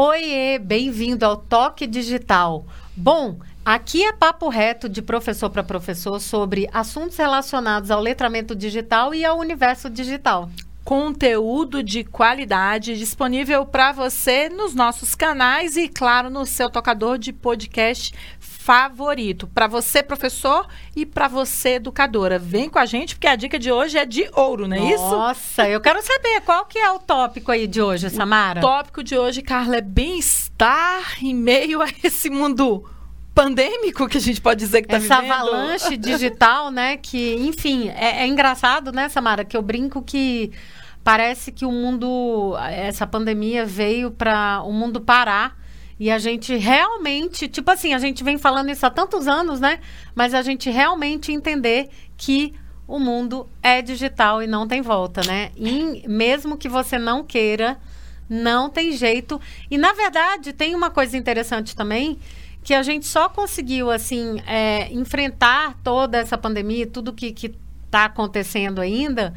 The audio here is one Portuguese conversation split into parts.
Oiê, bem-vindo ao Toque Digital. Bom, aqui é papo reto de professor para professor sobre assuntos relacionados ao letramento digital e ao universo digital. Conteúdo de qualidade disponível para você nos nossos canais e, claro, no seu tocador de podcast favorito. Para você, professor, e para você, educadora. Vem com a gente, porque a dica de hoje é de ouro, não é Nossa, isso? Nossa, eu quero saber qual que é o tópico aí de hoje, Samara. O tópico de hoje, Carla, é bem-estar em meio a esse mundo pandêmico que a gente pode dizer que está Essa vivendo. avalanche digital, né? Que, enfim, é, é engraçado, né, Samara? Que eu brinco que parece que o mundo, essa pandemia veio para o mundo parar e a gente realmente, tipo assim, a gente vem falando isso há tantos anos, né? Mas a gente realmente entender que o mundo é digital e não tem volta, né? E mesmo que você não queira, não tem jeito. E na verdade, tem uma coisa interessante também, que a gente só conseguiu assim é, enfrentar toda essa pandemia, tudo que está acontecendo ainda,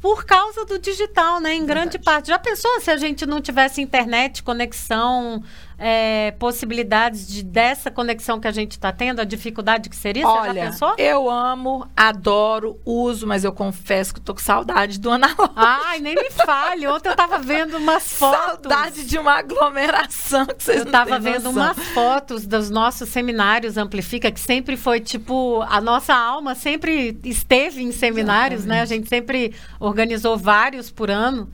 por causa do digital, né? Em Verdade. grande parte. Já pensou se a gente não tivesse internet, conexão, é, possibilidades de, dessa conexão que a gente está tendo, a dificuldade que seria? Olha, Você já pensou? Eu amo, adoro, uso, mas eu confesso que estou com saudade do analógico. Ai, nem me fale. Ontem eu estava vendo umas fotos. Saudade de uma aglomeração que vocês Eu estava vendo umas fotos dos nossos seminários Amplifica, que sempre foi tipo. A nossa alma sempre esteve em seminários, Exatamente. né? A gente sempre organizou vários por ano.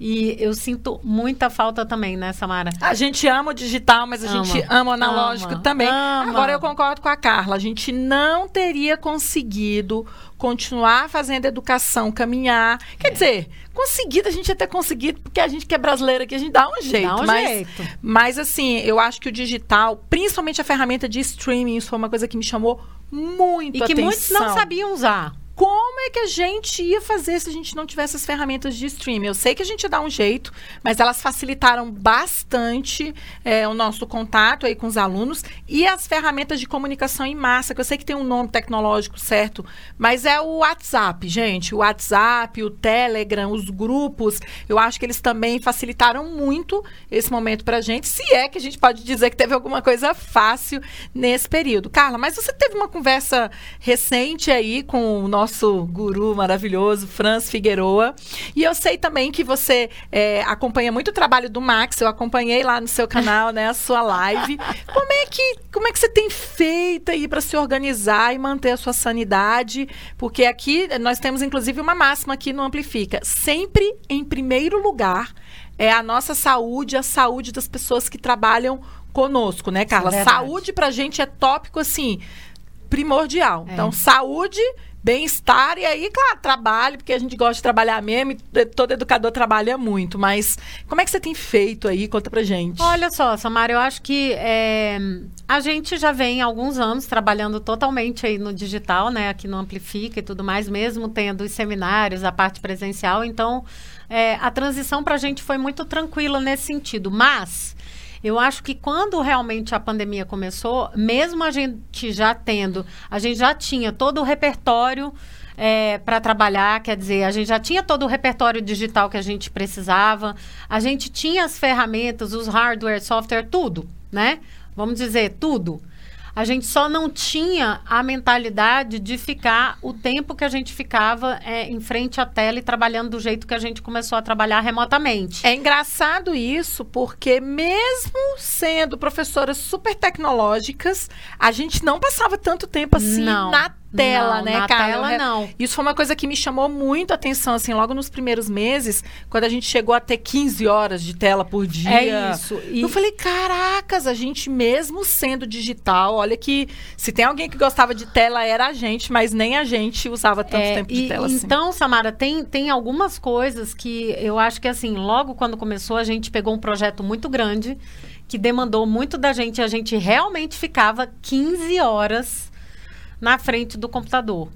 E eu sinto muita falta também, né, Samara? A gente ama o digital, mas a ama. gente ama o analógico ama. também. Ama. Agora eu concordo com a Carla. A gente não teria conseguido continuar fazendo educação, caminhar. Quer é. dizer, conseguido, a gente até conseguido, porque a gente que é brasileira aqui, a gente dá um jeito. Dá um mas, jeito. mas assim, eu acho que o digital, principalmente a ferramenta de streaming, isso foi uma coisa que me chamou muito e que atenção. muitos não sabiam usar como é que a gente ia fazer se a gente não tivesse as ferramentas de streaming? Eu sei que a gente dá um jeito, mas elas facilitaram bastante é, o nosso contato aí com os alunos e as ferramentas de comunicação em massa, que eu sei que tem um nome tecnológico certo, mas é o WhatsApp, gente. O WhatsApp, o Telegram, os grupos, eu acho que eles também facilitaram muito esse momento para a gente, se é que a gente pode dizer que teve alguma coisa fácil nesse período. Carla, mas você teve uma conversa recente aí com o nosso nosso guru maravilhoso, Franz Figueroa. E eu sei também que você é, acompanha muito o trabalho do Max. Eu acompanhei lá no seu canal, né, a sua live. Como é que, como é que você tem feito aí para se organizar e manter a sua sanidade? Porque aqui nós temos inclusive uma máxima aqui no Amplifica, sempre em primeiro lugar é a nossa saúde, a saúde das pessoas que trabalham conosco, né, Carla? É saúde pra gente é tópico assim primordial. É. Então, saúde bem-estar e aí, claro, trabalho, porque a gente gosta de trabalhar mesmo, e todo educador trabalha muito, mas como é que você tem feito aí? Conta pra gente. Olha só, Samara, eu acho que é, a gente já vem há alguns anos trabalhando totalmente aí no digital, né, aqui no Amplifica e tudo mais, mesmo tendo os seminários, a parte presencial, então é, a transição pra gente foi muito tranquila nesse sentido, mas... Eu acho que quando realmente a pandemia começou, mesmo a gente já tendo, a gente já tinha todo o repertório é, para trabalhar, quer dizer, a gente já tinha todo o repertório digital que a gente precisava, a gente tinha as ferramentas, os hardware, software, tudo, né? Vamos dizer, tudo. A gente só não tinha a mentalidade de ficar o tempo que a gente ficava é, em frente à tela e trabalhando do jeito que a gente começou a trabalhar remotamente. É engraçado isso, porque mesmo sendo professoras super tecnológicas, a gente não passava tanto tempo assim não. na tela, não, né, na cara? tela não. Isso foi uma coisa que me chamou muito a atenção, assim, logo nos primeiros meses, quando a gente chegou a ter 15 horas de tela por dia. É isso. E... Eu falei, caracas, a gente mesmo sendo digital, olha que se tem alguém que gostava de tela era a gente, mas nem a gente usava tanto é, tempo de e, tela assim. Então, Samara, tem, tem algumas coisas que eu acho que, assim, logo quando começou, a gente pegou um projeto muito grande, que demandou muito da gente, a gente realmente ficava 15 horas na frente do computador.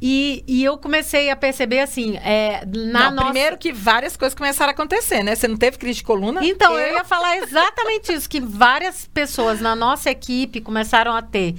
E, e eu comecei a perceber assim, é, na não, nossa... Primeiro que várias coisas começram a acontecer, né? Você não teve crise de coluna? Então, eu, eu ia falar exatamente isso, que várias pessoas na nossa equipe começaram a ter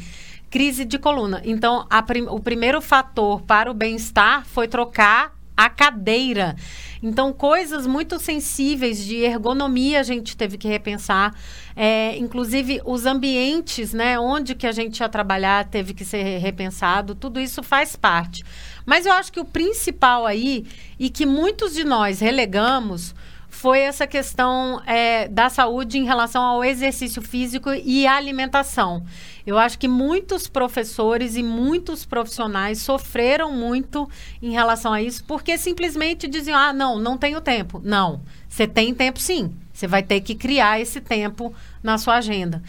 crise de coluna. Então, prim o primeiro fator para o bem-estar foi trocar a cadeira. Então, coisas muito sensíveis de ergonomia a gente teve que repensar. É, inclusive, os ambientes, né, onde que a gente ia trabalhar teve que ser repensado. Tudo isso faz parte. Mas eu acho que o principal aí, e que muitos de nós relegamos, foi essa questão é, da saúde em relação ao exercício físico e alimentação. Eu acho que muitos professores e muitos profissionais sofreram muito em relação a isso, porque simplesmente diziam: ah, não, não tenho tempo. Não, você tem tempo sim. Você vai ter que criar esse tempo na sua agenda.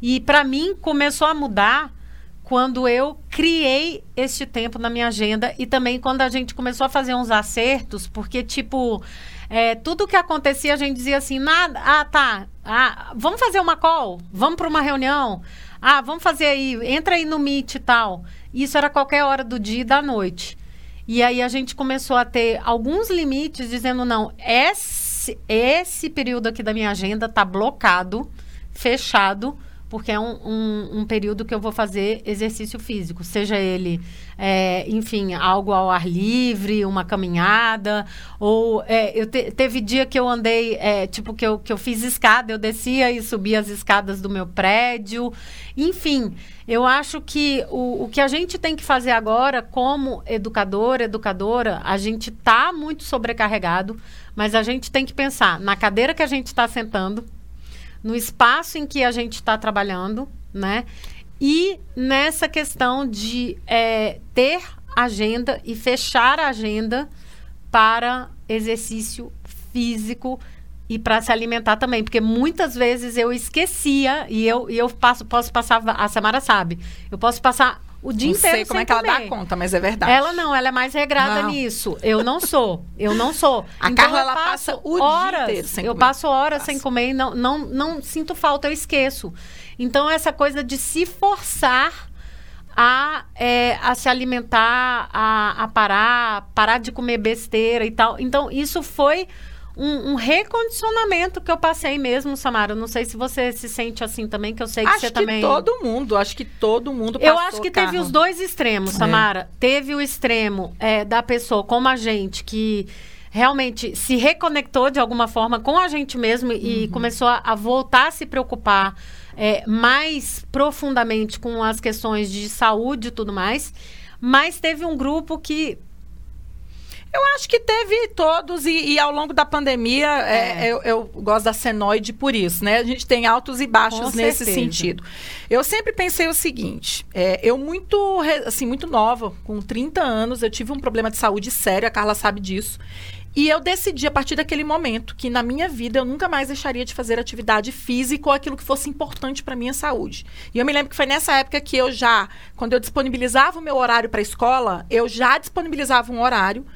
E para mim começou a mudar quando eu criei este tempo na minha agenda e também quando a gente começou a fazer uns acertos, porque tipo é, tudo que acontecia, a gente dizia assim, nada, ah, tá, ah, vamos fazer uma call, vamos para uma reunião, ah, vamos fazer aí, entra aí no Meet e tal. Isso era qualquer hora do dia e da noite. E aí a gente começou a ter alguns limites, dizendo, não, esse, esse período aqui da minha agenda está blocado, fechado, porque é um, um, um, período que eu vou fazer exercício físico, seja ele, é, enfim, algo ao ar livre, uma caminhada, ou é, eu te, teve dia que eu andei, é, tipo, que eu, que eu fiz escada, eu descia e subia as escadas do meu prédio, enfim, eu acho que o, o que a gente tem que fazer agora, como educador, educadora, a gente está muito sobrecarregado, mas a gente tem que pensar na cadeira que a gente está sentando, no espaço em que a gente está trabalhando, né? E nessa questão de é, ter agenda e fechar a agenda para exercício físico e para se alimentar também, porque muitas vezes eu esquecia e eu, e eu passo, posso passar, a Samara sabe, eu posso passar o dia não inteiro sei como é que ela comer. dá conta, mas é verdade. Ela não, ela é mais regrada Não. nisso. Eu não sou. Eu não sou. A Então, Carla, eu ela passa o dia horas, inteiro sem Eu comer. passo horas Passa. sem comer e não, não, não sinto falta, eu esqueço. Então, essa coisa de se forçar a, é, a se alimentar, a, a parar, parar de comer besteira e tal. Então, isso foi um, um recondicionamento que eu passei mesmo, Samara. Não sei se você se sente assim também, que eu sei que acho você que também. todo mundo, acho que todo mundo Eu acho que teve os dois extremos, É. Samara. Teve o extremo é, da pessoa como a gente, que realmente se reconectou de alguma forma com a gente mesmo e Uhum. começou a, a voltar a se preocupar é, mais profundamente com as questões de saúde e tudo mais. Mas teve um grupo que Eu acho que teve todos, e, e ao longo da pandemia, é, eu, eu gosto da senoide por isso, né? A gente tem altos e baixos Com nesse certeza. sentido. Eu sempre pensei o seguinte: é, eu, muito, assim, muito nova, com 30 anos, eu tive um problema de saúde sério, a Carla sabe disso. E eu decidi, a partir daquele momento, que na minha vida eu nunca mais deixaria de fazer atividade física ou aquilo que fosse importante para minha saúde. E eu me lembro que foi nessa época que eu já, quando eu disponibilizava o meu horário para a escola, eu já disponibilizava um horário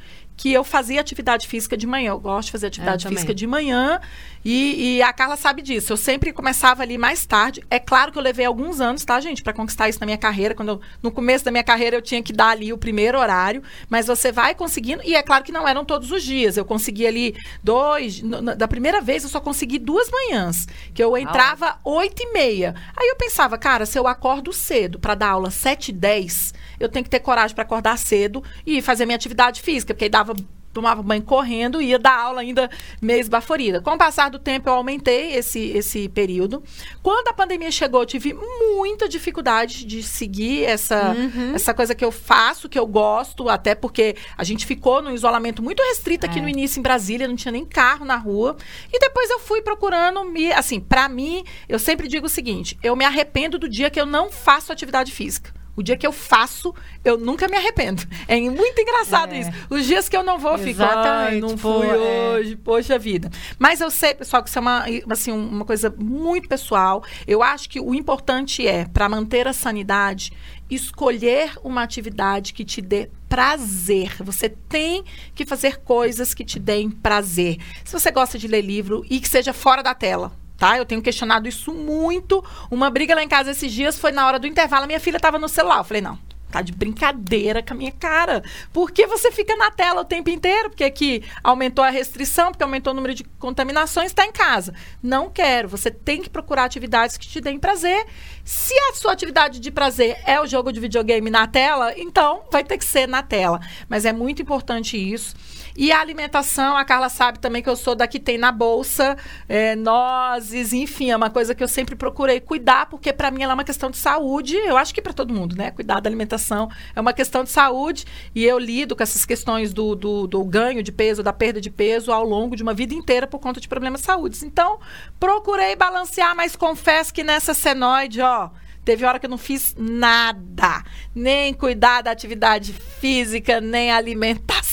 que eu fazia atividade física de manhã. Eu gosto de fazer atividade física de manhã. E, e a Carla sabe disso. Eu sempre começava ali mais tarde. É claro que eu levei alguns anos, tá, gente, para conquistar isso na minha carreira. Quando eu- no começo da minha carreira eu tinha que dar ali o primeiro horário. Mas você vai conseguindo. E é claro que não eram todos os dias. Eu consegui ali dois. no- na- da primeira vez eu só consegui duas manhãs. Que eu entrava oito e meia. Aí eu pensava, cara, se eu acordo cedo para dar aula sete e dez, eu tenho que ter coragem para acordar cedo e fazer minha atividade física, porque aí dava tomava banho correndo e ia dar aula ainda meio esbaforida. Com o passar do tempo, eu aumentei esse, esse período. Quando a pandemia chegou, eu tive muita dificuldade de seguir essa, essa coisa que eu faço, que eu gosto, até porque a gente ficou num isolamento muito restrito aqui É. no início em Brasília, não tinha nem carro na rua. E depois eu fui procurando me, assim, para mim, eu sempre digo o seguinte, eu me arrependo do dia que eu não faço atividade física. O dia que eu faço, eu nunca me arrependo. É muito engraçado É. isso. Os dias que eu não vou, ai, Exatamente, não pô, fui é. hoje, poxa vida. Mas eu sei, pessoal, que isso é uma, assim, uma coisa muito pessoal. Eu acho que o importante é, para manter a sanidade, escolher uma atividade que te dê prazer. Você tem que fazer coisas que te deem prazer. Se você gosta de ler livro e que seja fora da tela. Tá? Eu tenho questionado isso muito. Uma briga lá em casa esses dias foi na hora do intervalo. Minha filha estava no celular. Eu falei, não, tá de brincadeira com a minha cara. Por que você fica na tela o tempo inteiro? Porque aqui aumentou a restrição, porque aumentou o número de contaminações, está em casa. Não quero. Você tem que procurar atividades que te deem prazer. Se a sua atividade de prazer é o jogo de videogame na tela, então vai ter que ser na tela. Mas é muito importante isso. E a alimentação, a Carla sabe também que eu sou da que tem na bolsa, é, nozes, enfim, é uma coisa que eu sempre procurei cuidar, porque para mim ela é uma questão de saúde. Eu acho que para todo mundo, né? Cuidar da alimentação é uma questão de saúde. E eu lido com essas questões do, do, do ganho de peso, da perda de peso ao longo de uma vida inteira por conta de problemas de saúde. Então, procurei balancear, mas confesso que nessa senoide, ó Teve hora que eu não fiz nada, nem cuidar da atividade física, nem alimentação.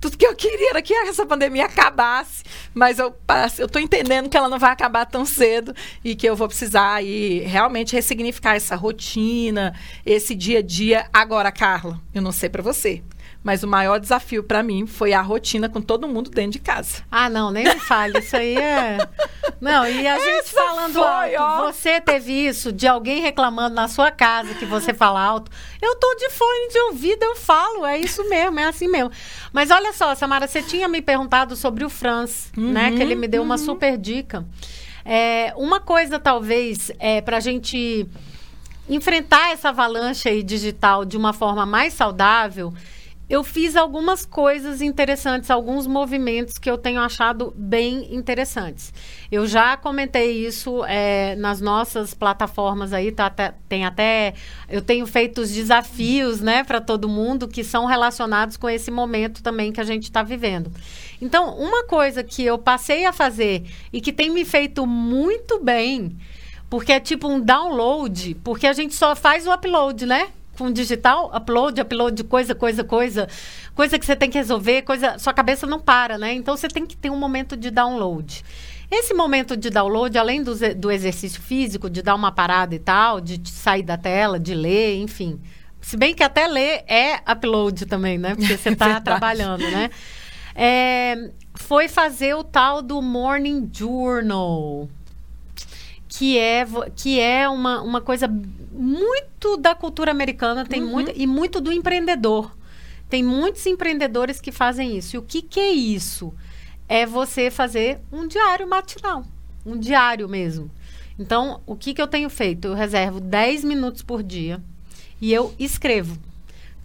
Tudo que eu queria era que essa pandemia acabasse, mas eu eu entendendo que ela não vai acabar tão cedo e que eu vou precisar aí realmente ressignificar essa rotina, esse dia a dia. Agora, Carla, eu não sei para você, mas o maior desafio para mim foi a rotina com todo mundo dentro de casa. Ah, não, nem me fale. Isso aí é. Não, e a gente Essa falando foi, alto, ó. você teve isso de alguém reclamando na sua casa que você fala alto. Eu tô de fone de ouvido, eu falo, é isso mesmo, é assim mesmo. Mas olha só, Samara, você tinha me perguntado sobre o Franz, uhum, né? Que ele me deu uhum. uma super dica. É, uma coisa, talvez, é, para a gente enfrentar essa avalanche aí digital de uma forma mais saudável eu fiz algumas coisas interessantes, alguns movimentos que eu tenho achado bem interessantes. Eu já comentei isso é, nas nossas plataformas aí, tá, tem até. Eu tenho feito os desafios, né, para todo mundo que são relacionados com esse momento também que a gente está vivendo. Então, uma coisa que eu passei a fazer e que tem me feito muito bem, porque é tipo um download, porque a gente só faz o upload, né? Com digital, upload, upload coisa, coisa, coisa, coisa que você tem que resolver, coisa, sua cabeça não para, né? Então você tem que ter um momento de download. Esse momento de download, além do, do exercício físico, de dar uma parada e tal, de, de sair da tela, de ler, enfim. Se bem que até ler é upload também, né? Porque você está trabalhando, né? É, foi fazer o tal do Morning Journal que é, que é uma, uma coisa muito da cultura americana, tem uhum. muito, e muito do empreendedor. Tem muitos empreendedores que fazem isso. E o que, que é isso? É você fazer um diário matinal. Um diário mesmo. Então, o que, que eu tenho feito? Eu reservo 10 minutos por dia e eu escrevo.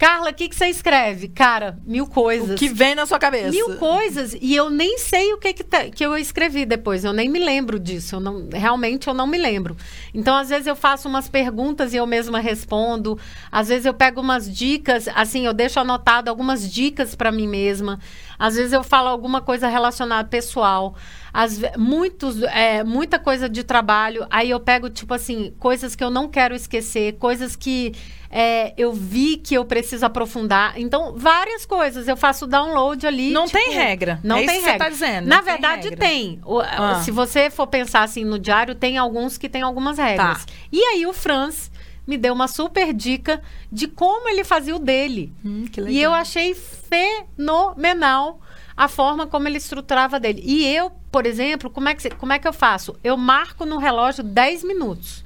Carla, o que, que você escreve? Cara, mil coisas. O que vem na sua cabeça? Mil coisas. E eu nem sei o que, que, tá, que eu escrevi depois. Eu nem me lembro disso. Eu não, realmente eu não me lembro. Então, às vezes, eu faço umas perguntas e eu mesma respondo. Às vezes, eu pego umas dicas, assim, eu deixo anotado algumas dicas para mim mesma. Às vezes, eu falo alguma coisa relacionada pessoal. As, muitos, é, muita coisa de trabalho. Aí eu pego, tipo assim, coisas que eu não quero esquecer, coisas que é, eu vi que eu preciso aprofundar. Então, várias coisas. Eu faço download ali. Não tipo, tem regra. Não é tem isso regra. Tá dizendo. Na verdade, tem. tem. O, ah. Se você for pensar assim no diário, tem alguns que tem algumas regras. Tá. E aí o Franz me deu uma super dica de como ele fazia o dele. Hum, e eu achei fenomenal a forma como ele estruturava dele. E eu, por exemplo, como é que, como é que eu faço? Eu marco no relógio 10 minutos.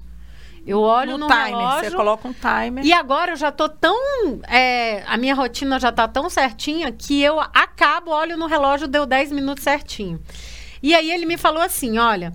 Eu olho no, no timer, relógio. Você coloca um timer. E agora eu já tô tão. É, a minha rotina já tá tão certinha que eu acabo, olho no relógio, deu 10 minutos certinho. E aí ele me falou assim: olha,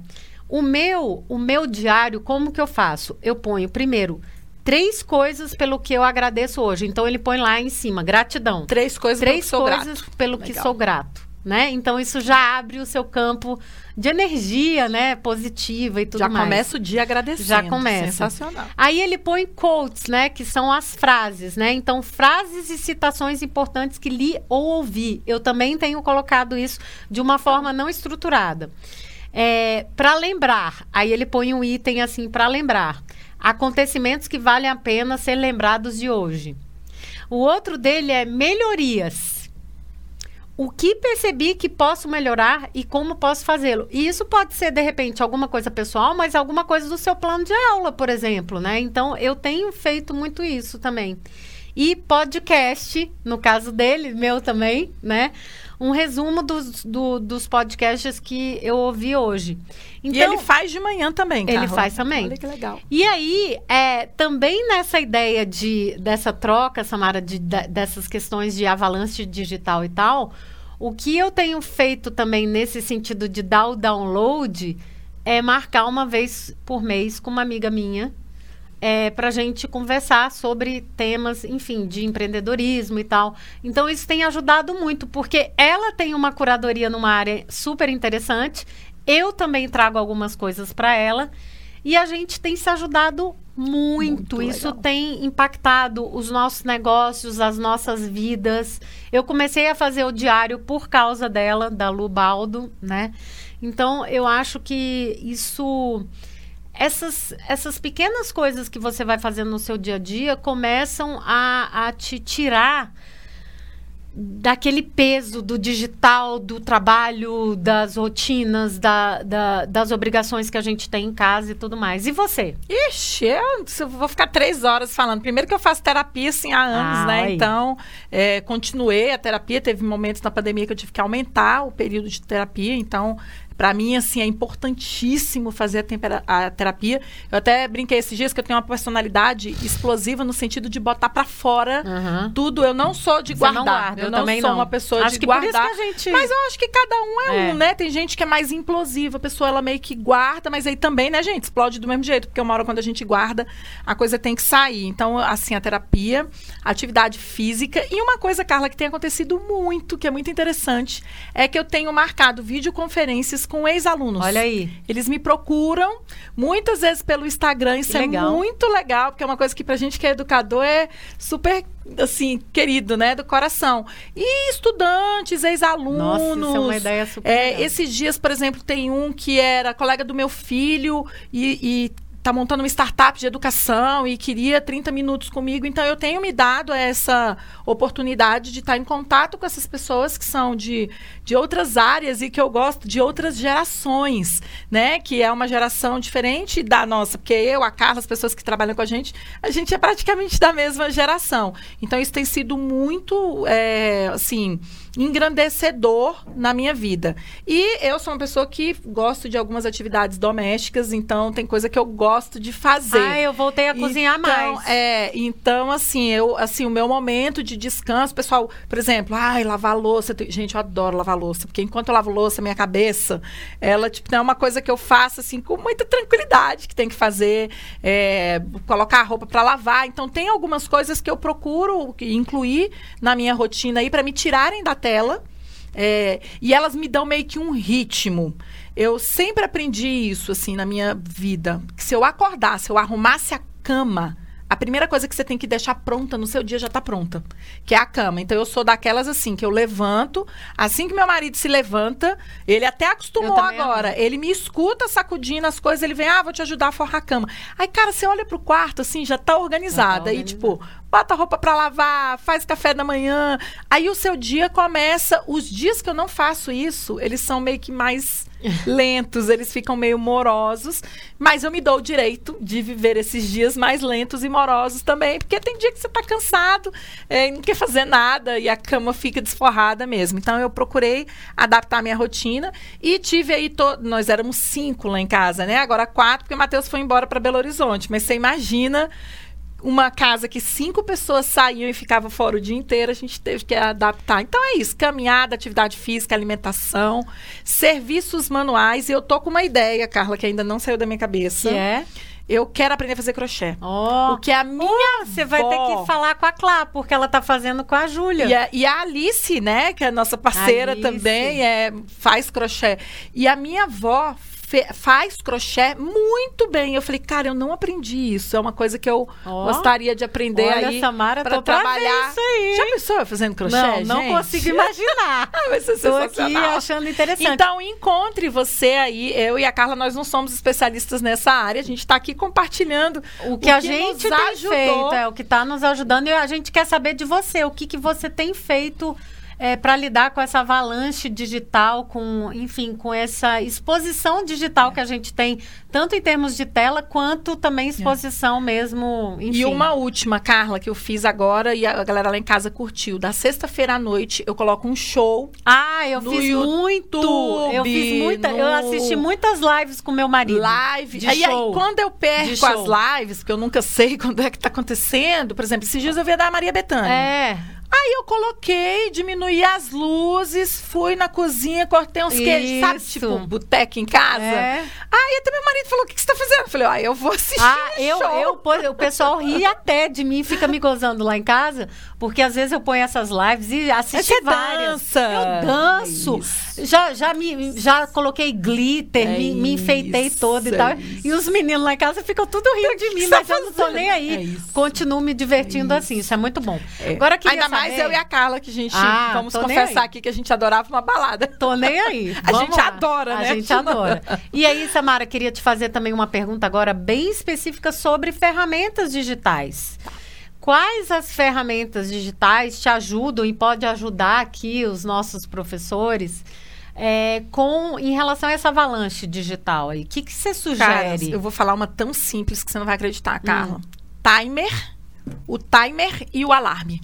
o meu, o meu diário, como que eu faço? Eu ponho primeiro três coisas pelo que eu agradeço hoje. Então ele põe lá em cima, gratidão. Três coisas três pelo que coisas pelo Legal. que sou grato né? Então isso já abre o seu campo de energia, né, positiva e tudo já mais. Já começa o dia agradecendo. Já começa. Sensacional. Aí ele põe quotes, né, que são as frases, né? Então frases e citações importantes que li ou ouvi. Eu também tenho colocado isso de uma forma não estruturada. É, para lembrar, aí ele põe um item assim para lembrar. Acontecimentos que valem a pena ser lembrados de hoje. O outro dele é melhorias o que percebi que posso melhorar e como posso fazê-lo. E isso pode ser, de repente, alguma coisa pessoal, mas alguma coisa do seu plano de aula, por exemplo, né? Então, eu tenho feito muito isso também. E podcast, no caso dele, meu também, né? Um resumo dos, do, dos podcasts que eu ouvi hoje. Então, e ele faz de manhã também, Ele faz também. Olha que legal. E aí, é, também nessa ideia de, dessa troca, Samara, de, de, dessas questões de avalanche digital e tal, o que eu tenho feito também nesse sentido de dar o download é marcar uma vez por mês com uma amiga minha é, para a gente conversar sobre temas, enfim, de empreendedorismo e tal. Então, isso tem ajudado muito, porque ela tem uma curadoria numa área super interessante, eu também trago algumas coisas para ela, e a gente tem se ajudado muito. muito isso tem impactado os nossos negócios, as nossas vidas. Eu comecei a fazer o diário por causa dela, da Lu Baldo, né? Então, eu acho que isso essas, essas pequenas coisas que você vai fazendo no seu dia a dia começam a, a te tirar daquele peso do digital, do trabalho, das rotinas, da, da, das obrigações que a gente tem em casa e tudo mais. E você? Ixi, eu, eu vou ficar três horas falando. Primeiro que eu faço terapia assim há anos, ah, né? Aí. Então, é, continuei a terapia. Teve momentos na pandemia que eu tive que aumentar o período de terapia. Então, para mim, assim, é importantíssimo fazer a, a, terapia. Eu até brinquei esses dias que eu tenho uma personalidade explosiva no sentido de botar para fora uhum. tudo. Eu não sou de guardar. Não guarda, eu, eu não sou não. uma pessoa acho de guardar. Gente... Mas eu acho que cada um é, é, um, né? Tem gente que é mais implosiva, a pessoa ela meio que guarda, mas aí também, né, gente, explode do mesmo jeito, porque uma hora quando a gente guarda, a coisa tem que sair. Então, assim, a terapia, atividade física e uma coisa, Carla, que tem acontecido muito, que é muito interessante, é que eu tenho marcado videoconferências com ex-alunos. Olha aí. Eles me procuram muitas vezes pelo Instagram. Isso é muito legal, porque é uma coisa que pra gente que é educador é super assim, querido, né, do coração. E estudantes, ex-alunos. Nossa, isso é uma ideia super. É, esses dias, por exemplo, tem um que era colega do meu filho e, e está montando uma startup de educação e queria 30 minutos comigo. Então, eu tenho me dado essa oportunidade de estar em contato com essas pessoas que são de, de outras áreas e que eu gosto de outras gerações, né? Que é uma geração diferente da nossa, porque eu, a Carla, as pessoas que trabalham com a gente, a gente é praticamente da mesma geração. Então, isso tem sido muito, é, assim engrandecedor na minha vida. E eu sou uma pessoa que gosto de algumas atividades domésticas, então tem coisa que eu gosto de fazer. Ah, eu voltei a cozinhar então, mais. É, então assim, eu assim, o meu momento de descanso, pessoal, por exemplo, ai, lavar louça, gente, eu adoro lavar louça, porque enquanto eu lavo louça, minha cabeça, ela tipo, é uma coisa que eu faço assim com muita tranquilidade que tem que fazer, é, colocar a roupa para lavar. Então tem algumas coisas que eu procuro incluir na minha rotina aí para me tirarem da tela. É, e elas me dão meio que um ritmo. Eu sempre aprendi isso, assim, na minha vida. Que se eu acordasse, eu arrumasse a cama, a primeira coisa que você tem que deixar pronta no seu dia já está pronta, que é a cama. Então eu sou daquelas assim que eu levanto, assim que meu marido se levanta, ele até acostumou agora, amo. ele me escuta sacudindo as coisas, ele vem: "Ah, vou te ajudar a forrar a cama". Aí, cara, você olha pro quarto assim, já está organizada tá e tipo, bota a roupa para lavar, faz café da manhã. Aí o seu dia começa, os dias que eu não faço isso, eles são meio que mais lentos, eles ficam meio morosos, mas eu me dou o direito de viver esses dias mais lentos e morosos também, porque tem dia que você está cansado, é, não quer fazer nada e a cama fica desforrada mesmo. Então eu procurei adaptar a minha rotina e tive aí, to... nós éramos cinco lá em casa, né? Agora quatro, porque o Matheus foi embora para Belo Horizonte, mas você imagina uma casa que cinco pessoas saíam e ficavam fora o dia inteiro, a gente teve que adaptar. Então é isso: caminhada, atividade física, alimentação, serviços manuais. E eu tô com uma ideia, Carla, que ainda não saiu da minha cabeça. Que é? Eu quero aprender a fazer crochê. Oh. Porque a minha. Você vai ter que falar com a Clá, porque ela tá fazendo com a Júlia. E a, e a Alice, né, que é a nossa parceira Alice. também, é, faz crochê. E a minha avó faz crochê muito bem. Eu falei, cara, eu não aprendi isso. É uma coisa que eu oh, gostaria de aprender olha, aí Samara, pra trabalhar. isso aí. Já pensou fazendo crochê, Não, gente? não consigo imaginar. ah, vai ser Tô aqui achando interessante. Então, encontre você aí. Eu e a Carla, nós não somos especialistas nessa área. A gente está aqui compartilhando o que, o que a gente tem ajudou. feito, é o que está nos ajudando. E a gente quer saber de você. O que, que você tem feito é, para lidar com essa avalanche digital, com, enfim, com essa exposição digital que a gente tem, tanto em termos de tela, quanto também exposição é. mesmo. Enfim. E uma última, Carla, que eu fiz agora e a galera lá em casa curtiu. Da sexta-feira à noite, eu coloco um show. Ah, eu fiz YouTube, muito. Eu fiz muita. No... Eu assisti muitas lives com meu marido. Live. De aí, show. aí, quando eu perco as lives, porque eu nunca sei quando é que tá acontecendo, por exemplo, esses dias eu vi a da Maria Bethânia. É. Aí eu coloquei, diminuí as luzes, fui na cozinha, cortei uns queijos, sabe? Tipo, boteca em casa. É. Aí até meu marido falou: o que, que você tá fazendo? Eu falei, ó, eu vou assistir. Ah, um eu, show. eu, o pessoal ri até de mim, fica me gozando lá em casa, porque às vezes eu ponho essas lives e assisto você várias. dança. Eu danço. Isso. Já, já, me, já coloquei glitter, É me, me enfeitei isso, toda e é tal. E os meninos lá em casa ficam tudo rindo de mim, você mas tá eu não tô nem aí. É. Continuo me divertindo É assim, isso é muito bom. É. Agora queria Ainda mais saber- eu e a Carla, que a gente, Ah, vamos confessar aqui que a gente adorava uma balada. Tô nem aí. A gente lá. adora, né? A gente adora. E aí, Samara, queria te fazer também uma pergunta agora bem específica sobre ferramentas digitais. Quais as ferramentas digitais te ajudam e pode ajudar aqui os nossos professores é, com em relação a essa avalanche digital aí? O que, que você Cara, sugere? eu vou falar uma tão simples que você não vai acreditar, Hum. Carla. Timer, o timer e o alarme.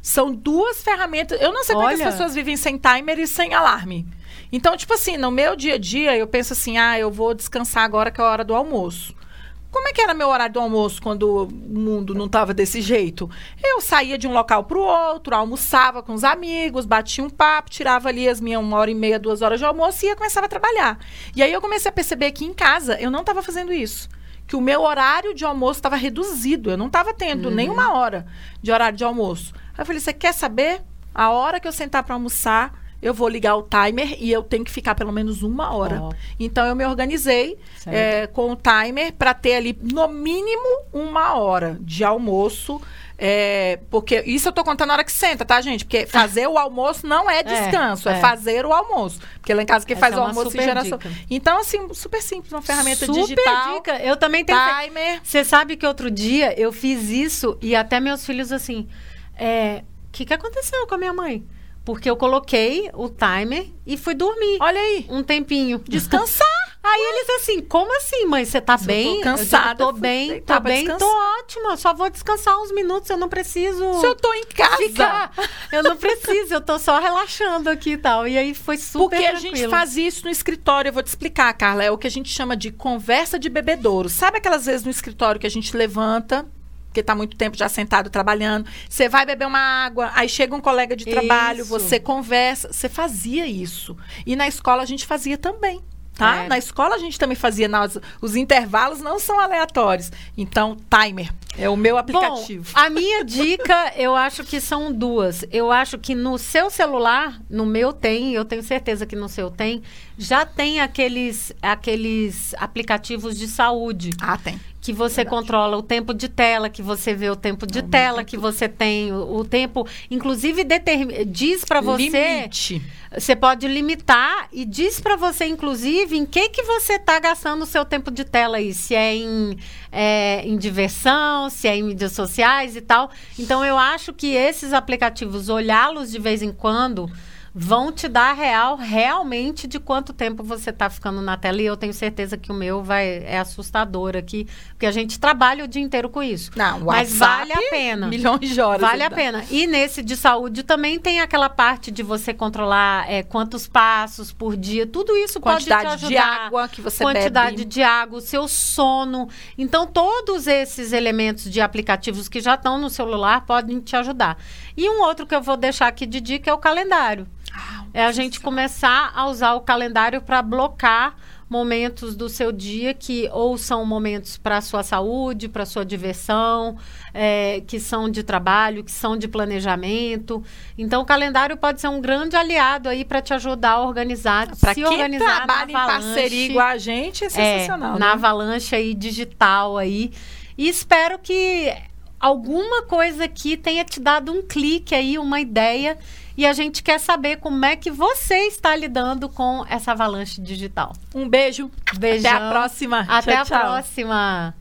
São duas ferramentas. Eu não sei como é as pessoas vivem sem timer e sem alarme. Então, tipo assim, no meu dia a dia, eu penso assim: ah, eu vou descansar agora que é a hora do almoço. Como é que era meu horário do almoço quando o mundo não estava desse jeito? Eu saía de um local para o outro, almoçava com os amigos, batia um papo, tirava ali as minhas uma hora e meia, duas horas de almoço e ia começava a trabalhar. E aí eu comecei a perceber que em casa eu não estava fazendo isso. Que o meu horário de almoço estava reduzido. Eu não estava tendo nenhuma hora de horário de almoço. Aí eu falei: você quer saber? A hora que eu sentar para almoçar, eu vou ligar o timer e eu tenho que ficar pelo menos uma hora. Ó. Então eu me organizei é, com o timer para ter ali no mínimo uma hora de almoço. é, porque isso eu tô contando na hora que senta, tá, gente? Porque fazer o almoço não é descanso, é, é. fazer o almoço. Porque lá em casa quem Essa faz é o almoço em super geração. dica. Então, assim, super simples, uma ferramenta Super digital. dica. Eu também tenho. Timer. Você sabe que outro dia eu fiz isso e até meus filhos assim, é, o que, que aconteceu com a minha mãe? Porque eu coloquei o timer e fui dormir Olha aí. um tempinho. Descansar. Aí eles assim, como assim, mãe? Você tá eu bem? tô cansada, Eu tô bem, tô bem, descansar. tô ótima. Só vou descansar uns minutos, eu não preciso Se eu tô em casa. ficar. Eu não preciso, eu tô só relaxando aqui e tal. E aí foi super Porque a tranquilo. gente faz isso no escritório, eu vou te explicar, Carla. É o que a gente chama de conversa de bebedouro. Sabe aquelas vezes no escritório que a gente levanta, porque tá muito tempo já sentado trabalhando, você vai beber uma água, aí chega um colega de trabalho, Isso. você conversa. Você fazia isso. E na escola a gente fazia também. Tá? É. Na escola a gente também fazia, nós, os intervalos não são aleatórios. Então, timer é o meu aplicativo. Bom, a minha dica, eu acho que são duas. Eu acho que no seu celular, no meu tem, eu tenho certeza que no seu tem, já tem aqueles, aqueles aplicativos de saúde. ah, tem. Que você controla o tempo de tela, que você vê o tempo de Não, não tela, que você tem o, o tempo. Inclusive, determi- diz para você. Limite. Você pode limitar e diz para você, inclusive, em que que você está gastando o seu tempo de tela aí. Se é em, é, em diversão, se é em mídias sociais e tal. Então, eu acho que esses aplicativos, olhá-los de vez em quando, vão te dar real, realmente, de quanto tempo você está ficando na tela. E eu tenho certeza que o meu vai, é assustador aqui, porque a gente trabalha o dia inteiro com isso. Não, Mas WhatsApp, vale a pena. Milhões de horas. Vale a dá. pena. E nesse de saúde também tem aquela parte de você controlar é, quantos passos por dia. Tudo isso pode te Quantidade de ajudar. água que você quantidade bebe. de água, o seu sono. Então, todos esses elementos de aplicativos que já estão no celular podem te ajudar. E um outro que eu vou deixar aqui de dica é o calendário. Ah, É a gente começar a usar o calendário para blocar momentos do seu dia que ou são momentos para a sua saúde, para a sua diversão, é, que são de trabalho, que são de planejamento. Então, o calendário pode ser um grande aliado aí para te ajudar a organizar, Para se quem organizar trabalha em na avalanche, parceria igual a gente, é sensacional. é, né? na avalanche aí digital aí. E espero que alguma coisa aqui tenha te dado um clique aí, uma ideia. E a gente quer saber como é que você está lidando com essa avalanche digital. Um beijo. Beijão. Até a próxima. Até Tchau, a tchau. próxima.